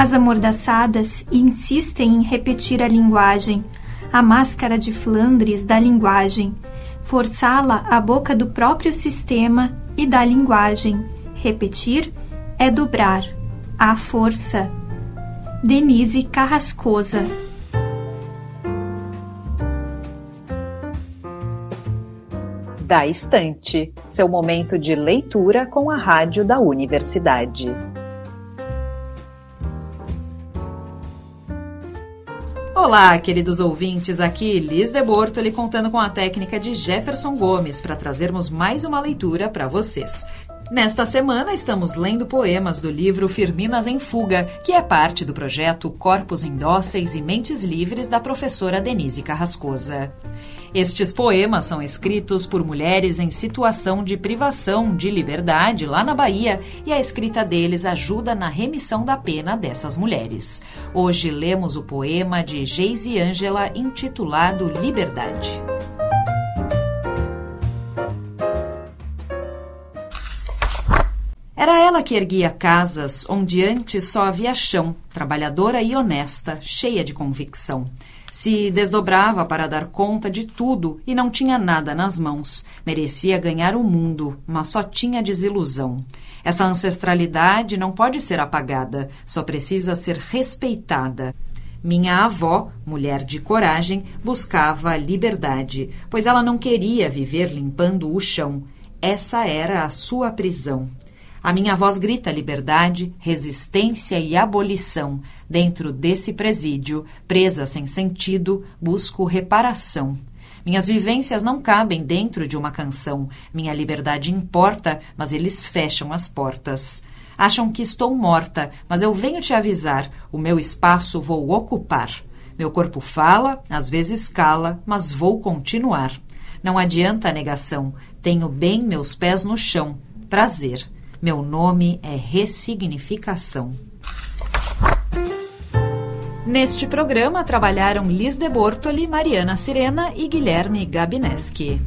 As amordaçadas insistem em repetir a linguagem, a máscara de Flandres da linguagem, forçá-la à boca do próprio sistema e da linguagem. Repetir é dobrar. A força. Denise Carrascosa. Da Estante, seu momento de leitura com a rádio da universidade. Olá, queridos ouvintes, aqui Liz de Bortoli contando com a técnica de Jefferson Gomes para trazermos mais uma leitura para vocês. Nesta semana, estamos lendo poemas do livro Firminas em Fuga, que é parte do projeto Corpos Indóceis e Mentes Livres da professora Denise Carrascosa. Estes poemas são escritos por mulheres em situação de privação de liberdade lá na Bahia e a escrita deles ajuda na remissão da pena dessas mulheres. Hoje lemos o poema de Geise Ângela intitulado Liberdade. Era ela que erguia casas onde antes só havia chão, trabalhadora e honesta, cheia de convicção. Se desdobrava para dar conta de tudo e não tinha nada nas mãos. Merecia ganhar o mundo, mas só tinha desilusão. Essa ancestralidade não pode ser apagada, só precisa ser respeitada. Minha avó, mulher de coragem, buscava liberdade, pois ela não queria viver limpando o chão. Essa era a sua prisão. A minha voz grita liberdade, resistência e abolição. Dentro desse presídio, presa sem sentido, busco reparação. Minhas vivências não cabem dentro de uma canção. Minha liberdade importa, mas eles fecham as portas. Acham que estou morta, mas eu venho te avisar: o meu espaço vou ocupar. Meu corpo fala, às vezes cala, mas vou continuar. Não adianta a negação. Tenho bem meus pés no chão. Prazer. Meu nome é Ressignificação. Neste programa trabalharam Liz de Bortoli, Mariana Sirena e Guilherme Gabineski.